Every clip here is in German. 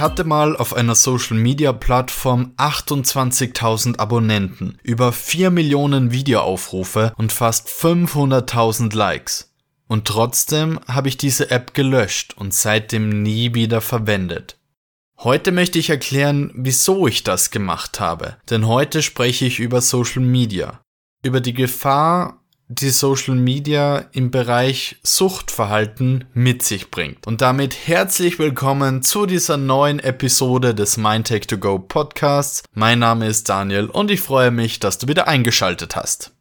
Ich hatte mal auf einer Social Media Plattform 28.000 Abonnenten, über 4 Millionen Videoaufrufe und fast 500.000 Likes. Und trotzdem habe ich diese App gelöscht und seitdem nie wieder verwendet. Heute möchte ich erklären, wieso ich das gemacht habe, denn heute spreche ich über Social Media, über die Gefahr die Social Media im Bereich Suchtverhalten mit sich bringt. Und damit herzlich willkommen zu dieser neuen Episode des MindTech 2 Go Podcasts. Mein Name ist Daniel und ich freue mich, dass du wieder eingeschaltet hast.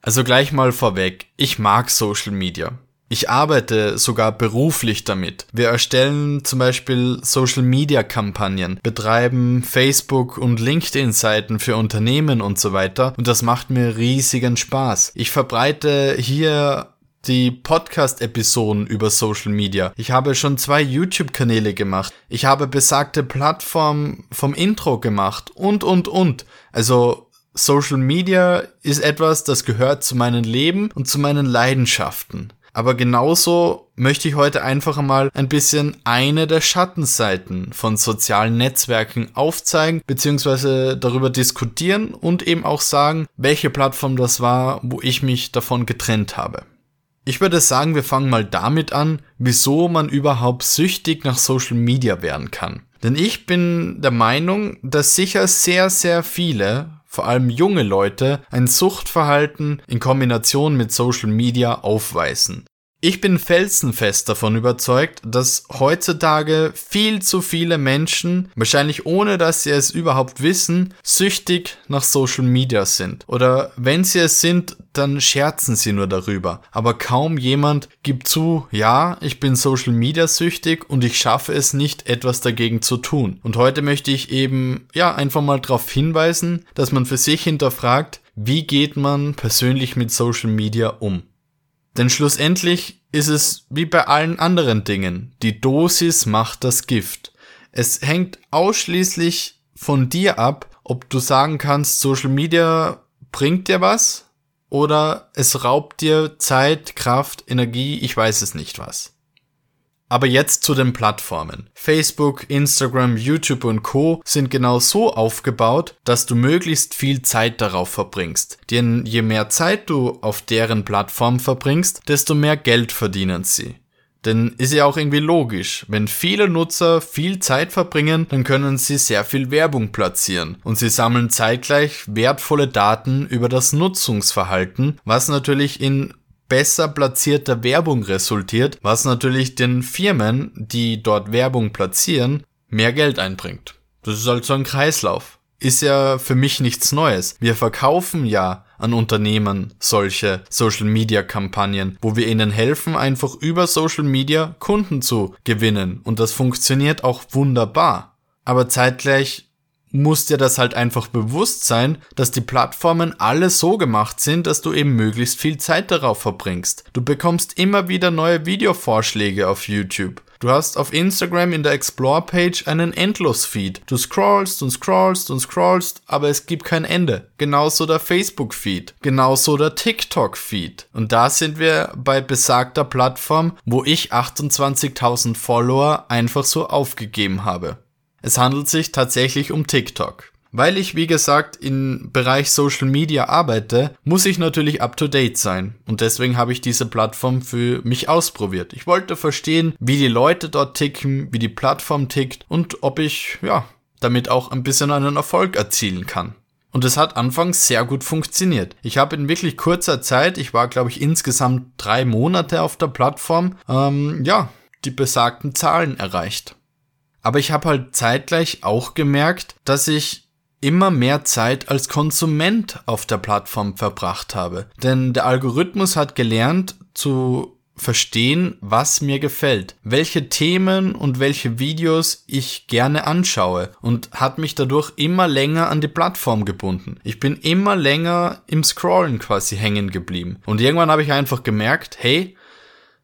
Also gleich mal vorweg, ich mag Social Media. Ich arbeite sogar beruflich damit. Wir erstellen zum Beispiel Social-Media-Kampagnen, betreiben Facebook- und LinkedIn-Seiten für Unternehmen und so weiter. Und das macht mir riesigen Spaß. Ich verbreite hier die Podcast-Episoden über Social Media. Ich habe schon zwei YouTube-Kanäle gemacht. Ich habe besagte Plattform vom Intro gemacht und, und, und. Also Social Media ist etwas, das gehört zu meinem Leben und zu meinen Leidenschaften. Aber genauso möchte ich heute einfach mal ein bisschen eine der Schattenseiten von sozialen Netzwerken aufzeigen, beziehungsweise darüber diskutieren und eben auch sagen, welche Plattform das war, wo ich mich davon getrennt habe. Ich würde sagen, wir fangen mal damit an, wieso man überhaupt süchtig nach Social Media werden kann. Denn ich bin der Meinung, dass sicher sehr, sehr viele vor allem junge Leute, ein Suchtverhalten in Kombination mit Social Media aufweisen. Ich bin felsenfest davon überzeugt, dass heutzutage viel zu viele Menschen, wahrscheinlich ohne dass sie es überhaupt wissen, süchtig nach Social Media sind. Oder wenn sie es sind, dann scherzen sie nur darüber. Aber kaum jemand gibt zu, ja, ich bin Social Media süchtig und ich schaffe es nicht, etwas dagegen zu tun. Und heute möchte ich eben, ja, einfach mal darauf hinweisen, dass man für sich hinterfragt, wie geht man persönlich mit Social Media um. Denn schlussendlich ist es wie bei allen anderen Dingen. Die Dosis macht das Gift. Es hängt ausschließlich von dir ab, ob du sagen kannst, Social Media bringt dir was oder es raubt dir Zeit, Kraft, Energie, ich weiß es nicht was. Aber jetzt zu den Plattformen. Facebook, Instagram, YouTube und Co sind genau so aufgebaut, dass du möglichst viel Zeit darauf verbringst. Denn je mehr Zeit du auf deren Plattform verbringst, desto mehr Geld verdienen sie. Denn ist ja auch irgendwie logisch. Wenn viele Nutzer viel Zeit verbringen, dann können sie sehr viel Werbung platzieren. Und sie sammeln zeitgleich wertvolle Daten über das Nutzungsverhalten, was natürlich in besser platzierter Werbung resultiert, was natürlich den Firmen, die dort Werbung platzieren, mehr Geld einbringt. Das ist halt so ein Kreislauf. Ist ja für mich nichts Neues. Wir verkaufen ja an Unternehmen solche Social Media Kampagnen, wo wir ihnen helfen, einfach über Social Media Kunden zu gewinnen. Und das funktioniert auch wunderbar. Aber zeitgleich muss dir das halt einfach bewusst sein, dass die Plattformen alle so gemacht sind, dass du eben möglichst viel Zeit darauf verbringst. Du bekommst immer wieder neue Videovorschläge auf YouTube. Du hast auf Instagram in der Explore-Page einen Endlos-Feed. Du scrollst und scrollst und scrollst, aber es gibt kein Ende. Genauso der Facebook-Feed. Genauso der TikTok-Feed. Und da sind wir bei besagter Plattform, wo ich 28.000 Follower einfach so aufgegeben habe. Es handelt sich tatsächlich um TikTok. Weil ich, wie gesagt, im Bereich Social Media arbeite, muss ich natürlich up-to-date sein. Und deswegen habe ich diese Plattform für mich ausprobiert. Ich wollte verstehen, wie die Leute dort ticken, wie die Plattform tickt und ob ich, ja, damit auch ein bisschen einen Erfolg erzielen kann. Und es hat anfangs sehr gut funktioniert. Ich habe in wirklich kurzer Zeit, ich war glaube ich insgesamt drei Monate auf der Plattform, ähm, ja, die besagten Zahlen erreicht. Aber ich habe halt zeitgleich auch gemerkt, dass ich immer mehr Zeit als Konsument auf der Plattform verbracht habe. Denn der Algorithmus hat gelernt zu verstehen, was mir gefällt, welche Themen und welche Videos ich gerne anschaue und hat mich dadurch immer länger an die Plattform gebunden. Ich bin immer länger im Scrollen quasi hängen geblieben. Und irgendwann habe ich einfach gemerkt, hey,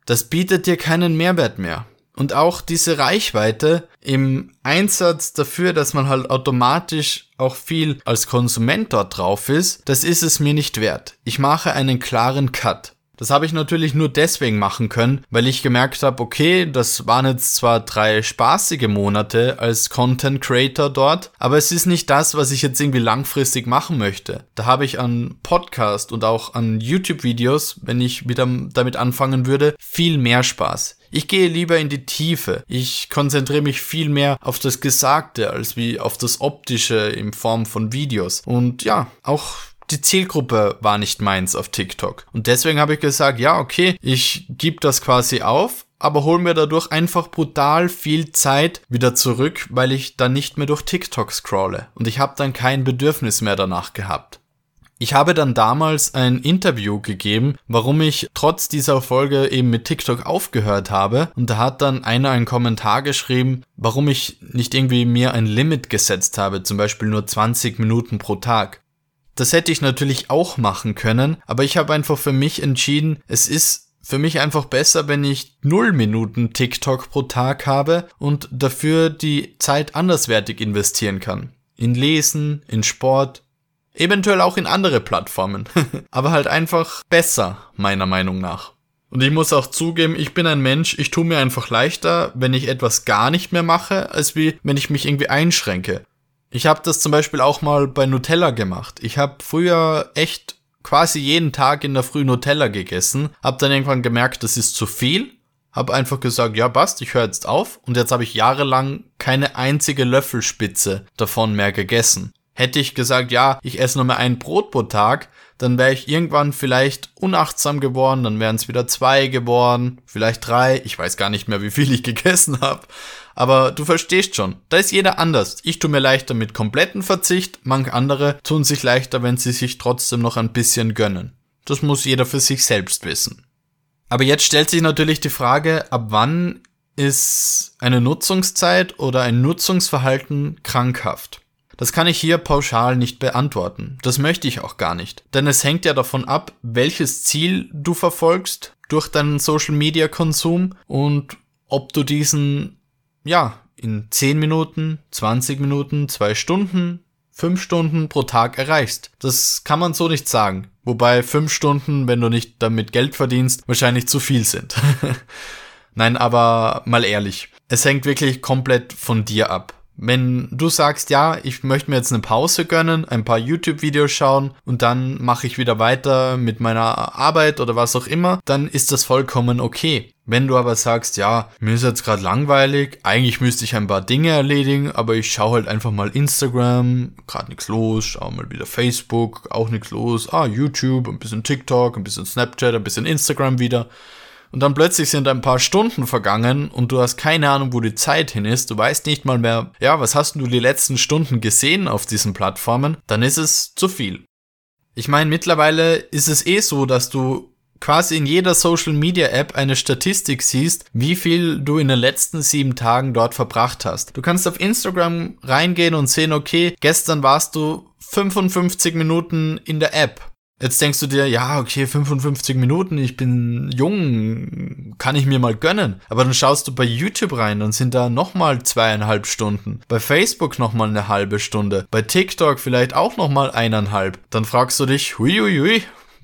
das bietet dir keinen Mehrwert mehr. Und auch diese Reichweite im Einsatz dafür, dass man halt automatisch auch viel als Konsument dort drauf ist, das ist es mir nicht wert. Ich mache einen klaren Cut. Das habe ich natürlich nur deswegen machen können, weil ich gemerkt habe, okay, das waren jetzt zwar drei spaßige Monate als Content Creator dort, aber es ist nicht das, was ich jetzt irgendwie langfristig machen möchte. Da habe ich an Podcast und auch an YouTube-Videos, wenn ich wieder damit anfangen würde, viel mehr Spaß. Ich gehe lieber in die Tiefe. Ich konzentriere mich viel mehr auf das Gesagte als wie auf das Optische in Form von Videos. Und ja, auch die Zielgruppe war nicht meins auf TikTok. Und deswegen habe ich gesagt, ja, okay, ich gebe das quasi auf, aber hol mir dadurch einfach brutal viel Zeit wieder zurück, weil ich dann nicht mehr durch TikTok scrolle. Und ich habe dann kein Bedürfnis mehr danach gehabt. Ich habe dann damals ein Interview gegeben, warum ich trotz dieser Folge eben mit TikTok aufgehört habe. Und da hat dann einer einen Kommentar geschrieben, warum ich nicht irgendwie mir ein Limit gesetzt habe, zum Beispiel nur 20 Minuten pro Tag. Das hätte ich natürlich auch machen können, aber ich habe einfach für mich entschieden, es ist für mich einfach besser, wenn ich 0 Minuten TikTok pro Tag habe und dafür die Zeit anderswertig investieren kann. In Lesen, in Sport, eventuell auch in andere Plattformen. aber halt einfach besser, meiner Meinung nach. Und ich muss auch zugeben, ich bin ein Mensch, ich tue mir einfach leichter, wenn ich etwas gar nicht mehr mache, als wie wenn ich mich irgendwie einschränke. Ich habe das zum Beispiel auch mal bei Nutella gemacht. Ich habe früher echt quasi jeden Tag in der Früh Nutella gegessen, habe dann irgendwann gemerkt, das ist zu viel, habe einfach gesagt, ja passt, ich höre jetzt auf und jetzt habe ich jahrelang keine einzige Löffelspitze davon mehr gegessen. Hätte ich gesagt, ja, ich esse nur mehr ein Brot pro Tag, dann wäre ich irgendwann vielleicht unachtsam geworden, dann wären es wieder zwei geworden, vielleicht drei, ich weiß gar nicht mehr, wie viel ich gegessen habe. Aber du verstehst schon, da ist jeder anders. Ich tue mir leichter mit kompletten Verzicht, manch andere tun sich leichter, wenn sie sich trotzdem noch ein bisschen gönnen. Das muss jeder für sich selbst wissen. Aber jetzt stellt sich natürlich die Frage, ab wann ist eine Nutzungszeit oder ein Nutzungsverhalten krankhaft? Das kann ich hier pauschal nicht beantworten. Das möchte ich auch gar nicht. Denn es hängt ja davon ab, welches Ziel du verfolgst durch deinen Social Media Konsum und ob du diesen ja, in 10 Minuten, 20 Minuten, 2 Stunden, 5 Stunden pro Tag erreichst. Das kann man so nicht sagen. Wobei 5 Stunden, wenn du nicht damit Geld verdienst, wahrscheinlich zu viel sind. Nein, aber mal ehrlich. Es hängt wirklich komplett von dir ab. Wenn du sagst, ja, ich möchte mir jetzt eine Pause gönnen, ein paar YouTube-Videos schauen und dann mache ich wieder weiter mit meiner Arbeit oder was auch immer, dann ist das vollkommen okay. Wenn du aber sagst, ja, mir ist jetzt gerade langweilig, eigentlich müsste ich ein paar Dinge erledigen, aber ich schaue halt einfach mal Instagram, gerade nichts los, schau mal wieder Facebook, auch nichts los, ah, YouTube, ein bisschen TikTok, ein bisschen Snapchat, ein bisschen Instagram wieder und dann plötzlich sind ein paar Stunden vergangen und du hast keine Ahnung, wo die Zeit hin ist, du weißt nicht mal mehr, ja, was hast du die letzten Stunden gesehen auf diesen Plattformen, dann ist es zu viel. Ich meine, mittlerweile ist es eh so, dass du quasi in jeder Social Media App eine Statistik siehst, wie viel du in den letzten sieben Tagen dort verbracht hast. Du kannst auf Instagram reingehen und sehen, okay, gestern warst du 55 Minuten in der App. Jetzt denkst du dir, ja, okay, 55 Minuten, ich bin jung, kann ich mir mal gönnen. Aber dann schaust du bei YouTube rein, dann sind da nochmal zweieinhalb Stunden. Bei Facebook nochmal eine halbe Stunde. Bei TikTok vielleicht auch nochmal eineinhalb. Dann fragst du dich, hui, hui, hui,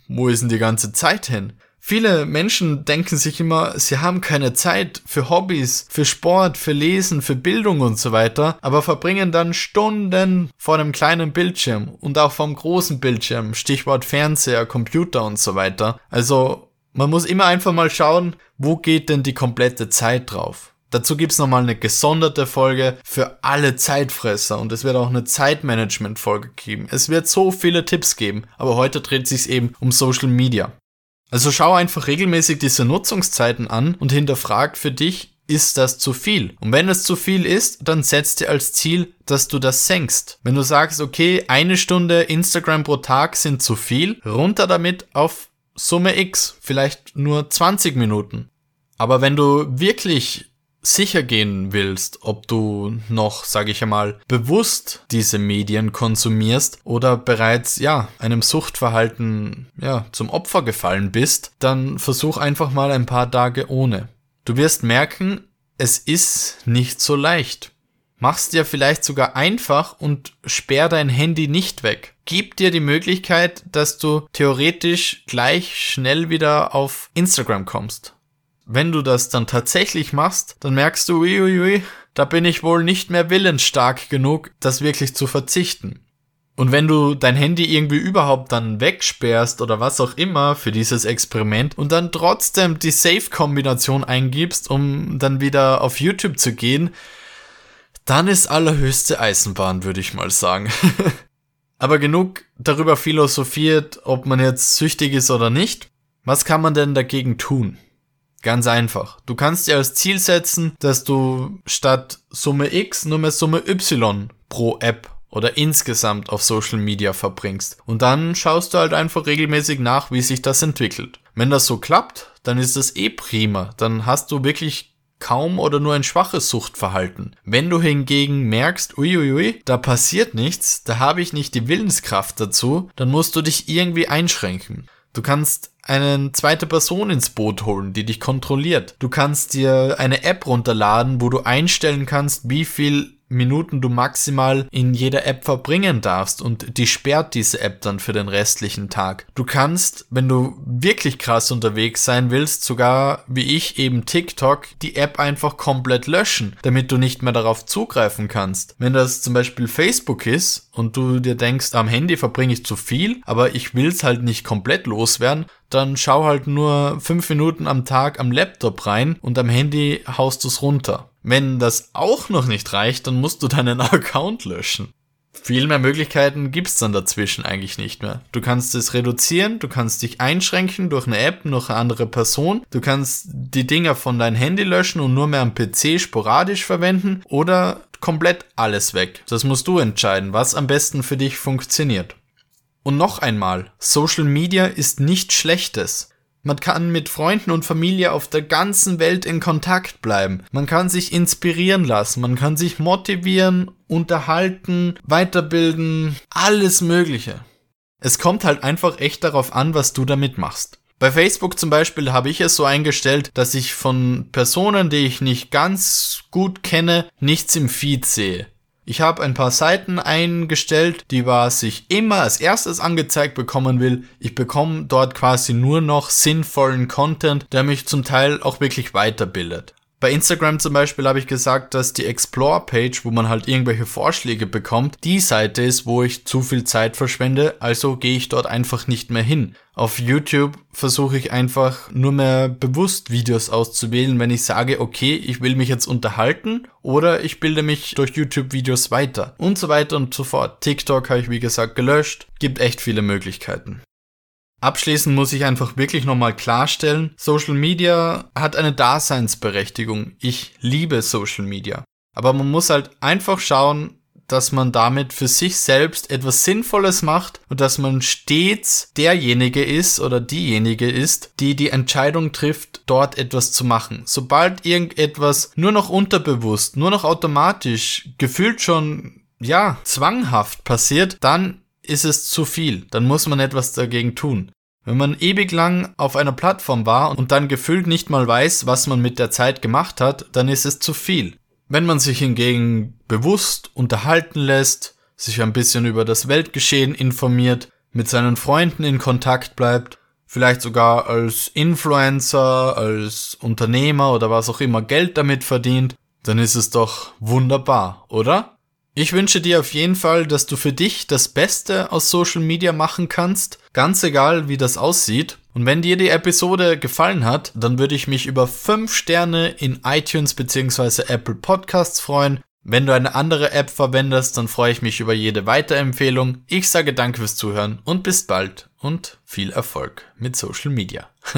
wo ist denn die ganze Zeit hin? Viele Menschen denken sich immer, sie haben keine Zeit für Hobbys, für Sport, für Lesen, für Bildung und so weiter, aber verbringen dann Stunden vor einem kleinen Bildschirm und auch vom großen Bildschirm, Stichwort Fernseher, Computer und so weiter. Also man muss immer einfach mal schauen, wo geht denn die komplette Zeit drauf. Dazu gibt's nochmal eine gesonderte Folge für alle Zeitfresser und es wird auch eine Zeitmanagement-Folge geben. Es wird so viele Tipps geben, aber heute dreht sich's eben um Social Media. Also schau einfach regelmäßig diese Nutzungszeiten an und hinterfrag für dich, ist das zu viel? Und wenn es zu viel ist, dann setz dir als Ziel, dass du das senkst. Wenn du sagst, okay, eine Stunde Instagram pro Tag sind zu viel, runter damit auf Summe X, vielleicht nur 20 Minuten. Aber wenn du wirklich sicher gehen willst, ob du noch, sage ich einmal, bewusst diese Medien konsumierst oder bereits, ja, einem Suchtverhalten, ja, zum Opfer gefallen bist, dann versuch einfach mal ein paar Tage ohne. Du wirst merken, es ist nicht so leicht. Mach's dir vielleicht sogar einfach und sperr dein Handy nicht weg. Gib dir die Möglichkeit, dass du theoretisch gleich schnell wieder auf Instagram kommst. Wenn du das dann tatsächlich machst, dann merkst du, uiuiui, da bin ich wohl nicht mehr willensstark genug, das wirklich zu verzichten. Und wenn du dein Handy irgendwie überhaupt dann wegsperrst oder was auch immer für dieses Experiment und dann trotzdem die Safe-Kombination eingibst, um dann wieder auf YouTube zu gehen, dann ist allerhöchste Eisenbahn, würde ich mal sagen. Aber genug darüber philosophiert, ob man jetzt süchtig ist oder nicht. Was kann man denn dagegen tun? Ganz einfach. Du kannst dir als Ziel setzen, dass du statt Summe X nur mehr Summe Y pro App oder insgesamt auf Social Media verbringst. Und dann schaust du halt einfach regelmäßig nach, wie sich das entwickelt. Wenn das so klappt, dann ist das eh prima. Dann hast du wirklich kaum oder nur ein schwaches Suchtverhalten. Wenn du hingegen merkst, uiuiui, da passiert nichts, da habe ich nicht die Willenskraft dazu, dann musst du dich irgendwie einschränken. Du kannst eine zweite Person ins Boot holen, die dich kontrolliert. Du kannst dir eine App runterladen, wo du einstellen kannst, wie viel Minuten du maximal in jeder App verbringen darfst und die sperrt diese App dann für den restlichen Tag. Du kannst, wenn du wirklich krass unterwegs sein willst, sogar wie ich eben TikTok, die App einfach komplett löschen, damit du nicht mehr darauf zugreifen kannst. Wenn das zum Beispiel Facebook ist und du dir denkst, am Handy verbringe ich zu viel, aber ich will es halt nicht komplett loswerden, dann schau halt nur fünf Minuten am Tag am Laptop rein und am Handy haust du es runter. Wenn das auch noch nicht reicht, dann musst du deinen Account löschen. Viel mehr Möglichkeiten gibt's dann dazwischen eigentlich nicht mehr. Du kannst es reduzieren, du kannst dich einschränken durch eine App, durch eine andere Person, du kannst die Dinger von deinem Handy löschen und nur mehr am PC sporadisch verwenden oder komplett alles weg. Das musst du entscheiden, was am besten für dich funktioniert. Und noch einmal, Social Media ist nichts Schlechtes. Man kann mit Freunden und Familie auf der ganzen Welt in Kontakt bleiben. Man kann sich inspirieren lassen, man kann sich motivieren, unterhalten, weiterbilden, alles Mögliche. Es kommt halt einfach echt darauf an, was du damit machst. Bei Facebook zum Beispiel habe ich es so eingestellt, dass ich von Personen, die ich nicht ganz gut kenne, nichts im Feed sehe. Ich habe ein paar Seiten eingestellt, die was ich immer als erstes angezeigt bekommen will. Ich bekomme dort quasi nur noch sinnvollen Content, der mich zum Teil auch wirklich weiterbildet. Bei Instagram zum Beispiel habe ich gesagt, dass die Explore-Page, wo man halt irgendwelche Vorschläge bekommt, die Seite ist, wo ich zu viel Zeit verschwende, also gehe ich dort einfach nicht mehr hin. Auf YouTube versuche ich einfach nur mehr bewusst Videos auszuwählen, wenn ich sage, okay, ich will mich jetzt unterhalten oder ich bilde mich durch YouTube-Videos weiter und so weiter und so fort. TikTok habe ich wie gesagt gelöscht, gibt echt viele Möglichkeiten. Abschließend muss ich einfach wirklich nochmal klarstellen, Social Media hat eine Daseinsberechtigung. Ich liebe Social Media. Aber man muss halt einfach schauen, dass man damit für sich selbst etwas Sinnvolles macht und dass man stets derjenige ist oder diejenige ist, die die Entscheidung trifft, dort etwas zu machen. Sobald irgendetwas nur noch unterbewusst, nur noch automatisch, gefühlt schon, ja, zwanghaft passiert, dann ist es zu viel. Dann muss man etwas dagegen tun. Wenn man ewig lang auf einer Plattform war und dann gefühlt nicht mal weiß, was man mit der Zeit gemacht hat, dann ist es zu viel. Wenn man sich hingegen bewusst unterhalten lässt, sich ein bisschen über das Weltgeschehen informiert, mit seinen Freunden in Kontakt bleibt, vielleicht sogar als Influencer, als Unternehmer oder was auch immer Geld damit verdient, dann ist es doch wunderbar, oder? Ich wünsche dir auf jeden Fall, dass du für dich das Beste aus Social Media machen kannst, ganz egal wie das aussieht. Und wenn dir die Episode gefallen hat, dann würde ich mich über 5 Sterne in iTunes bzw. Apple Podcasts freuen. Wenn du eine andere App verwendest, dann freue ich mich über jede Weiterempfehlung. Ich sage danke fürs Zuhören und bis bald und viel Erfolg mit Social Media.